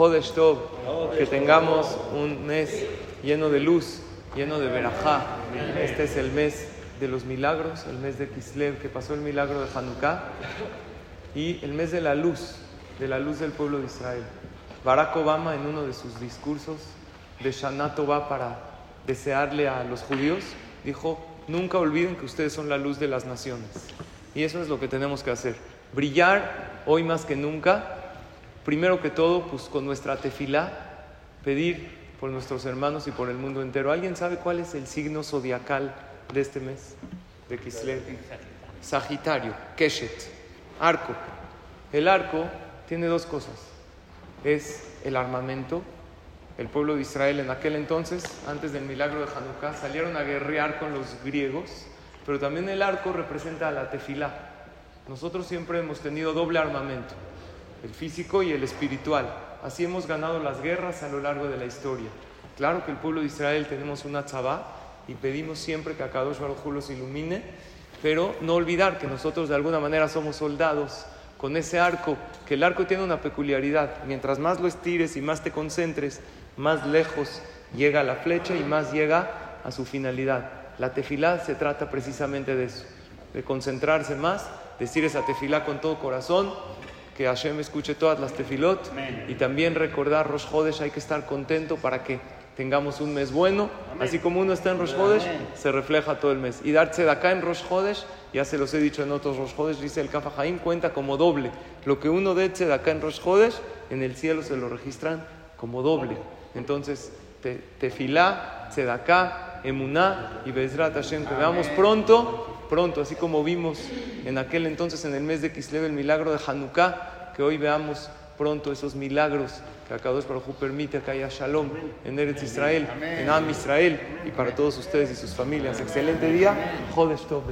Jodesh Tov, que tengamos un mes lleno de luz, lleno de verajá. Este es el mes de los milagros, el mes de Kislev, que pasó el milagro de Hanukkah, y el mes de la luz, de la luz del pueblo de Israel. Barack Obama en uno de sus discursos de Shana Tova para desearle a los judíos, dijo, nunca olviden que ustedes son la luz de las naciones. Y eso es lo que tenemos que hacer. Brillar hoy más que nunca, primero que todo, pues con nuestra tefilá, pedir por nuestros hermanos y por el mundo entero. ¿Alguien sabe cuál es el signo zodiacal de este mes? De Kislev. Sagitario, Keshet, arco. El arco tiene dos cosas. Es el armamento. El pueblo de Israel en aquel entonces, antes del milagro de Hanukkah, salieron a guerrear con los griegos, pero también el arco representa a la tefilá. Nosotros siempre hemos tenido doble armamento, el físico y el espiritual. Así hemos ganado las guerras a lo largo de la historia. Claro que el pueblo de Israel tenemos una tzabá y pedimos siempre que a Kadosh Baruj Hu los ilumine, pero no olvidar que nosotros de alguna manera somos soldados con ese arco, que el arco tiene una peculiaridad. Mientras más lo estires y más te concentres, más lejos llega la flecha y más llega a su finalidad. La tefilá se trata precisamente de eso, de concentrarse más, decir esa tefilá con todo corazón, que Hashem escuche todas las tefilot y también recordar Rosh Hodesh, hay que estar contento para que tengamos un mes bueno, así como uno está en Rosh Hodesh, se refleja todo el mes. Y darse de acá en Rosh Hodesh, ya se los he dicho en otros Rosh Hodesh, dice el Kafa Haim, cuenta como doble. Lo que uno dé de acá en Rosh Hodesh, en el cielo se lo registran como doble. Entonces, te, tefilá, tzedaká, emuná y bezrat Hashem, que veamos pronto, pronto, así como vimos en aquel entonces, en el mes de Kislev, el milagro de Hanukkah, que hoy veamos pronto esos milagros que Akadosh Baruj permite que haya shalom en Eretz Israel, en Am Israel y para todos ustedes y sus familias. Excelente día. Jodesh Tov.